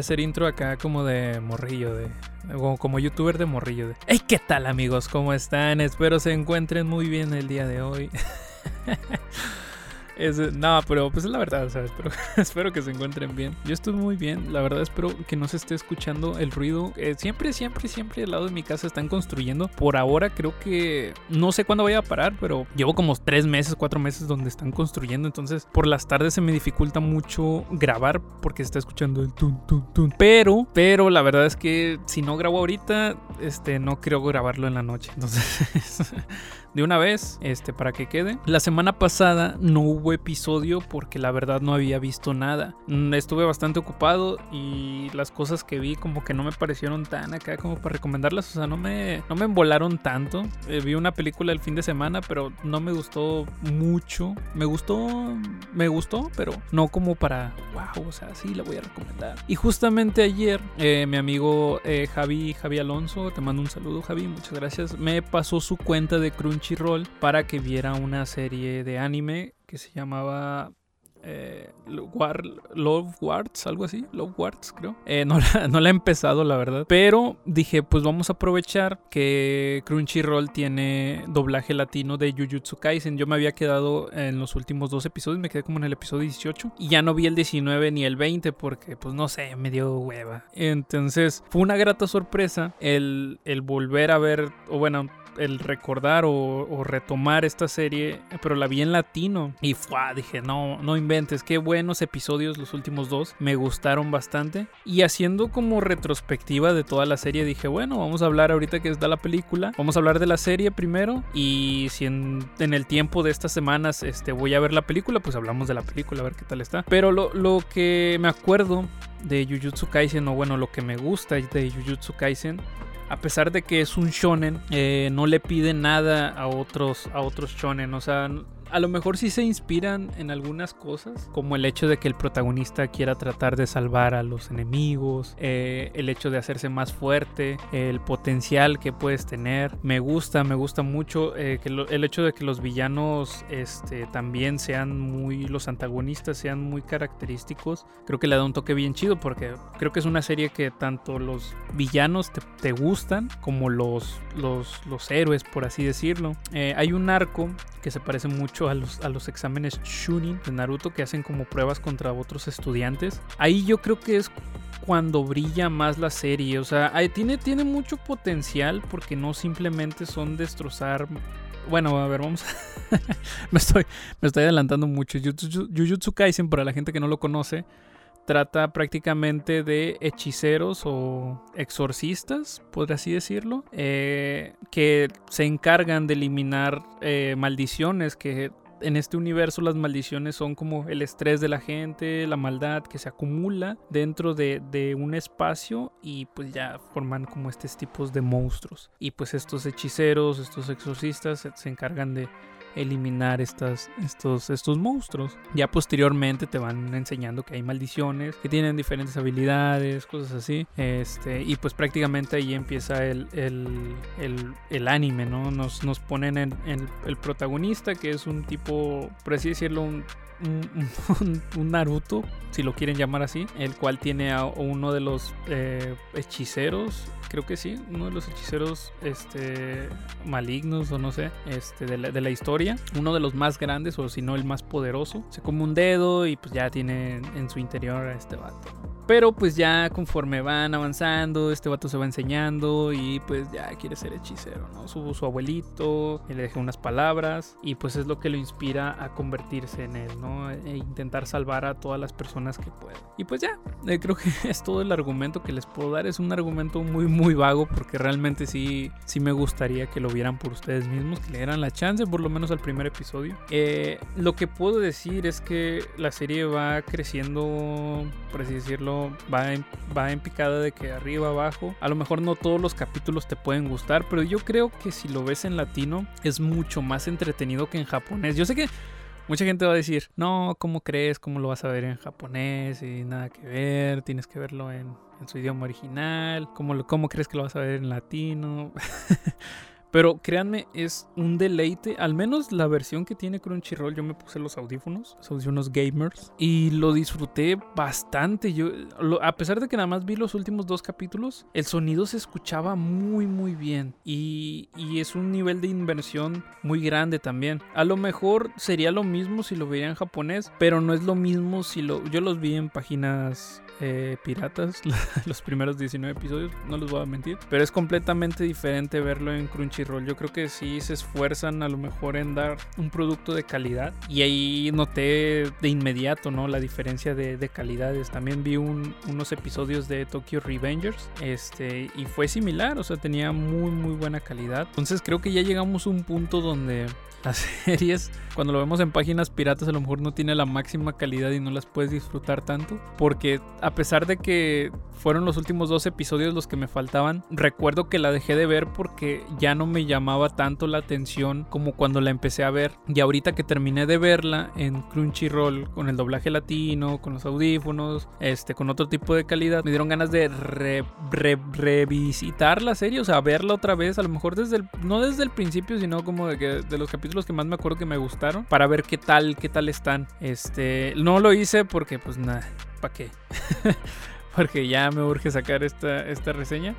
hacer intro acá como de morrillo, de como, como youtuber de morrillo. De, hey, ¿qué tal amigos? ¿Cómo están? Espero se encuentren muy bien el día de hoy. no, pero pues es la verdad, o sea, espero, que se encuentren bien. Yo estoy muy bien, la verdad espero que no se esté escuchando el ruido. Eh, siempre, siempre, siempre al lado de mi casa están construyendo. Por ahora creo que no sé cuándo voy a parar, pero llevo como tres meses, cuatro meses donde están construyendo. Entonces por las tardes se me dificulta mucho grabar porque se está escuchando el tun, tun, tun. Pero, pero la verdad es que si no grabo ahorita, este, no creo grabarlo en la noche. Entonces... de una vez, este, para que quede. La semana pasada no hubo episodio porque la verdad no había visto nada. Mm, estuve bastante ocupado y las cosas que vi como que no me parecieron tan acá como para recomendarlas. O sea, no me, no me embolaron tanto. Eh, vi una película el fin de semana, pero no me gustó mucho. Me gustó, me gustó, pero no como para, wow, o sea, sí la voy a recomendar. Y justamente ayer, eh, mi amigo eh, Javi, Javi Alonso, te mando un saludo Javi, muchas gracias, me pasó su cuenta de Crunch Crunchyroll para que viera una serie de anime que se llamaba eh, Love Wards, algo así, Love Wards creo. Eh, no, la, he empezado, la verdad. Pero dije, pues vamos a aprovechar que Crunchyroll tiene doblaje latino de Jujutsu Kaisen. Yo me había quedado en los últimos dos episodios, me quedé como en el episodio 18 y ya no vi el 19 ni el 20 porque, pues no sé, me dio hueva. Entonces fue una grata sorpresa el, volver a ver, o bueno, el recordar o, retomar esta serie, pero la vi en latino y dije, no, no inventes, qué buenos episodios los últimos dos, me gustaron bastante. Y haciendo como retrospectiva de toda la serie, dije, bueno, vamos a hablar ahorita que está la película, vamos a hablar de la serie primero y si en, el tiempo de estas semanas este, voy a ver la película, pues hablamos de la película, a ver qué tal está. Pero lo, lo que me acuerdo de Jujutsu Kaisen, o bueno, lo que me gusta de Jujutsu Kaisen a pesar de que es un shonen, eh, no le pide nada a otros, a otros shonen. O sea, a lo mejor sí se inspiran en algunas cosas, como el hecho de que el protagonista quiera tratar de salvar a los enemigos, eh, el hecho de hacerse más fuerte, el potencial que puedes tener. Me gusta, me gusta mucho eh, el hecho de que los villanos este, también sean muy, los antagonistas sean muy característicos. Creo que le da un toque bien chido porque creo que es una serie que tanto los villanos te, gustan como los, los, los héroes, por así decirlo. Eh, hay un arco que se parece mucho a los, a los exámenes Shunin de Naruto que hacen como pruebas contra otros estudiantes. Ahí yo creo que es cuando brilla más la serie. O sea, tiene, tiene mucho potencial porque no simplemente son destrozar bueno, a ver, vamos. me, estoy, me estoy adelantando mucho. Jujutsu Kaisen, para la gente que no lo conoce, trata prácticamente de hechiceros o exorcistas, por así decirlo, eh, que se encargan de eliminar eh, maldiciones que en este universo las maldiciones son como el estrés de la gente, la maldad que se acumula dentro de, de, un espacio y pues ya forman como estos tipos de monstruos. Y pues estos hechiceros, estos exorcistas se encargan de eliminar estas, estos, estos monstruos. Ya posteriormente te van enseñando que hay maldiciones, que tienen diferentes habilidades, cosas así. Este, y pues prácticamente ahí empieza el, el, anime, ¿no? Nos, nos ponen en, el protagonista, que es un tipo, por así decirlo, un un, Naruto, si lo quieren llamar así, el cual tiene a uno de los eh, hechiceros, creo que sí, uno de los hechiceros este, malignos o no sé, este, de, la, de la historia, uno de los más grandes o si no el más poderoso, se come un dedo y pues ya tiene en su interior a este vato. Pero pues ya conforme van avanzando, este vato se va enseñando y pues ya quiere ser hechicero, ¿no? Su, su abuelito le deja unas palabras y pues es lo que lo inspira a convertirse en él, ¿no? E intentar salvar a todas las personas que pueda. Y pues ya, eh, creo que es todo el argumento que les puedo dar. Es un argumento muy, muy vago porque realmente sí, sí me gustaría que lo vieran por ustedes mismos, que le dieran la chance, por lo menos al primer episodio. Eh, lo que puedo decir es que la serie va creciendo, por así decirlo, va en, va en picada de que arriba, abajo. A lo mejor no todos los capítulos te pueden gustar, pero yo creo que si lo ves en latino es mucho más entretenido que en japonés. Yo sé que mucha gente va a decir, no, ¿cómo crees? ¿Cómo lo vas a ver en japonés? Y nada que ver, tienes que verlo en, su idioma original. ¿Cómo, ¿Cómo crees que lo vas a ver en latino? Pero créanme, es un deleite. Al menos la versión que tiene Crunchyroll, yo me puse los audífonos, los audífonos gamers, y lo disfruté bastante. Yo, a pesar de que nada más vi los últimos dos capítulos, el sonido se escuchaba muy, muy bien. Y, y es un nivel de inversión muy grande también. A lo mejor sería lo mismo si lo veía en japonés, pero no es lo mismo si lo. Yo los vi en páginas eh, piratas los primeros 19 episodios, no les voy a mentir. Pero es completamente diferente verlo en Crunchyroll. Yo creo que sí se esfuerzan a lo mejor en dar un producto de calidad. Y ahí noté de inmediato, ¿no? La diferencia de, calidades. También vi unos episodios de Tokyo Revengers. Este, y fue similar, o sea, tenía muy, muy buena calidad. Entonces creo que ya llegamos a un punto donde las series, cuando lo vemos en páginas piratas, a lo mejor no tiene la máxima calidad y no las puedes disfrutar tanto. Porque a pesar de que fueron los últimos dos episodios los que me faltaban, recuerdo que la dejé de ver porque ya no me llamaba tanto la atención como cuando la empecé a ver. Y ahorita que terminé de verla en Crunchyroll, con el doblaje latino, con los audífonos, este, con otro tipo de calidad, me dieron ganas de revisitar la serie, o sea, verla otra vez, a lo mejor desde el, no desde el principio, sino como de, que, de los capítulos los que más me acuerdo que me gustaron para ver qué tal, qué tal están. Este, no lo hice porque pues nada, ¿para qué? porque ya me urge sacar esta, esta reseña.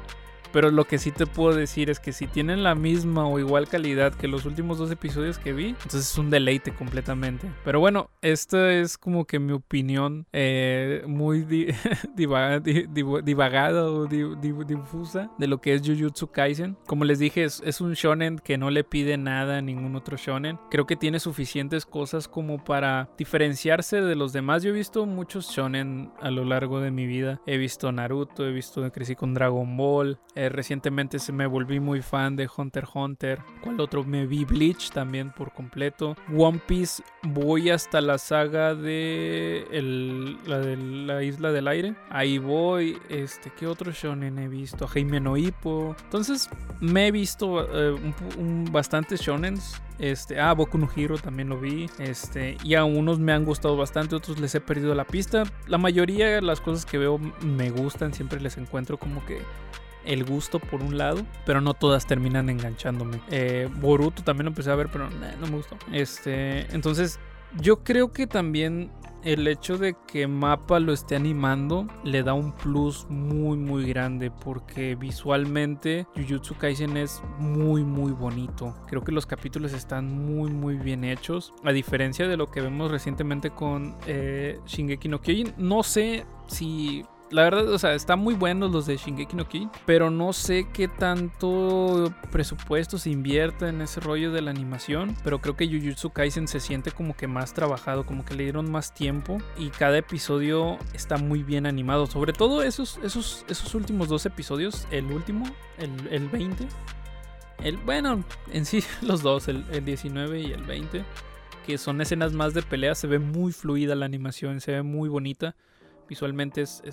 Pero lo que sí te puedo decir es que si tienen la misma o igual calidad que los últimos dos episodios que vi, entonces es un deleite completamente. Pero bueno, esta es como que mi opinión eh, muy divagada o difusa de lo que es Jujutsu Kaisen. Como les dije, es, un shonen que no le pide nada a ningún otro shonen. Creo que tiene suficientes cosas como para diferenciarse de los demás. Yo he visto muchos shonen a lo largo de mi vida. He visto Naruto, he visto, crecí con Dragon Ball. Recientemente se me volví muy fan de Hunter x Hunter. ¿Cuál otro? Me vi Bleach también por completo. One Piece voy hasta la saga de la, de la Isla del Aire. Ahí voy. Este, ¿qué otro shonen he visto? Jaime no Hippo. Entonces me he visto eh, un, bastantes shonens. Este, ah, Boku no Hero también lo vi. Este, y a unos me han gustado bastante, otros les he perdido la pista. La mayoría de las cosas que veo me gustan, siempre les encuentro como que el gusto por un lado, pero no todas terminan enganchándome. Eh, Boruto también lo empecé a ver, pero no me gustó. Este, entonces, yo creo que también el hecho de que Mapa lo esté animando le da un plus muy muy grande porque visualmente Jujutsu Kaisen es muy muy bonito. Creo que los capítulos están muy muy bien hechos. A diferencia de lo que vemos recientemente con eh, Shingeki no Kyojin, no sé si la verdad, o sea, están muy buenos los de Shingeki no Kyojin, pero no sé qué tanto presupuesto se invierte en ese rollo de la animación, pero creo que Jujutsu Kaisen se siente como que más trabajado, como que le dieron más tiempo y cada episodio está muy bien animado, sobre todo esos, esos, esos últimos dos episodios, el último, el, el 20, el, bueno, en sí los dos, el, el 19 y el 20, que son escenas más de pelea, se ve muy fluida la animación, se ve muy bonita visualmente es,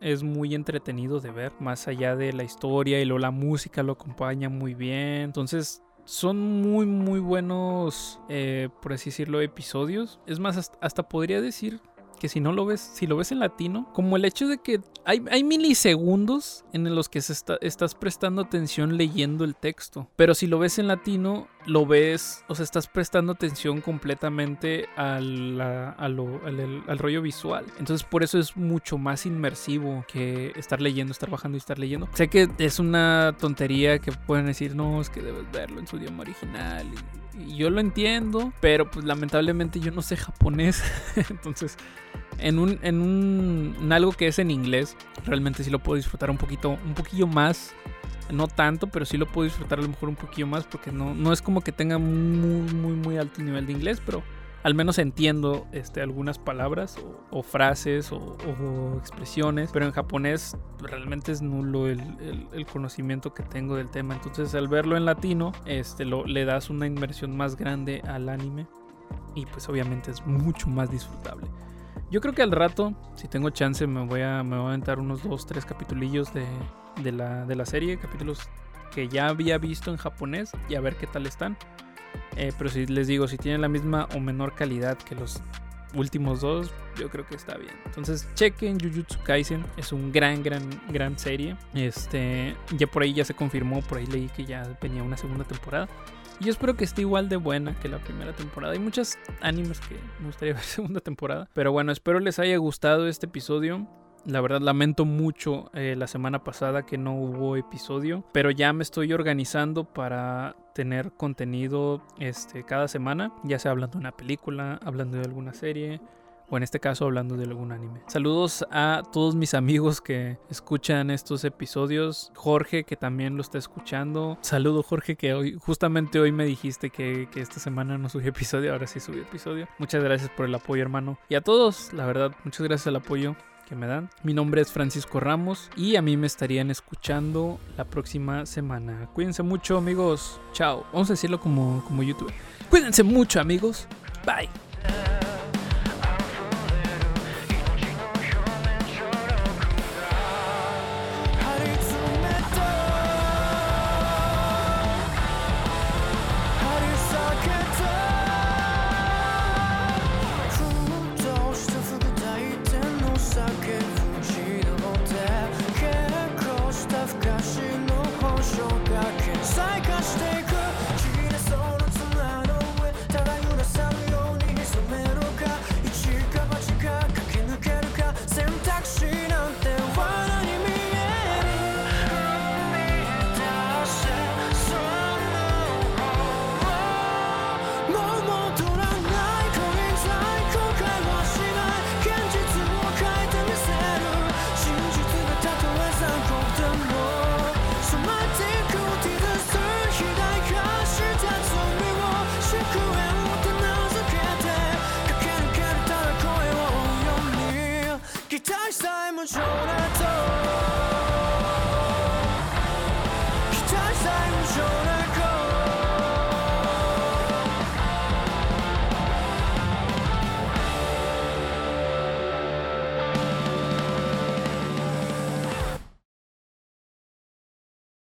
es, muy entretenido de ver, más allá de la historia y lo, la música lo acompaña muy bien. Entonces, son muy, muy buenos, eh, por así decirlo, episodios. Es más, hasta podría decir que si no lo ves, si lo ves en latino, como el hecho de que hay, hay milisegundos en los que se estás prestando atención leyendo el texto, pero si lo ves en latino, lo ves, o sea, estás prestando atención completamente al, al, rollo visual. Entonces por eso es mucho más inmersivo que estar leyendo, estar bajando y estar leyendo. Sé que es una tontería que pueden decir, no, es que debes verlo en su idioma original. Yo lo entiendo, pero pues lamentablemente yo no sé japonés. Entonces en un, en un algo que es en inglés, realmente sí lo puedo disfrutar un poquito, un poquillo más. No tanto, pero sí lo puedo disfrutar a lo mejor un poquillo más porque no, no es como que tenga muy, muy, muy alto nivel de inglés, pero al menos entiendo este, algunas palabras o, frases o, expresiones, pero en japonés realmente es nulo el, conocimiento que tengo del tema. Entonces al verlo en latino, este, lo, le das una inversión más grande al anime y pues obviamente es mucho más disfrutable. Yo creo que al rato, si tengo chance, me voy a, me voy a aventar unos dos, tres capitulillos de, de, la, de la serie, capítulos que ya había visto en japonés y a ver qué tal están. Eh, pero si les digo, si tienen la misma o menor calidad que los últimos dos, yo creo que está bien. Entonces, chequen Jujutsu Kaisen, es un gran, gran, gran serie. Este, ya por ahí ya se confirmó, por ahí leí que ya venía una segunda temporada. Y yo espero que esté igual de buena que la primera temporada. Hay muchos animes que me gustaría ver segunda temporada. Pero bueno, espero les haya gustado este episodio. La verdad lamento mucho eh, la semana pasada que no hubo episodio, pero ya me estoy organizando para tener contenido este, cada semana, ya sea hablando de una película, hablando de alguna serie, o en este caso hablando de algún anime. Saludos a todos mis amigos que escuchan estos episodios. Jorge que también lo está escuchando. Saludo Jorge que hoy, justamente hoy me dijiste que, que esta semana no subí episodio, ahora sí subí episodio. Muchas gracias por el apoyo hermano. Y a todos, la verdad, muchas gracias al apoyo que me dan. Mi nombre es Francisco Ramos y a mí me estarían escuchando la próxima semana. Cuídense mucho amigos. Chao. Vamos a decirlo como, como YouTube. Cuídense mucho amigos. Bye.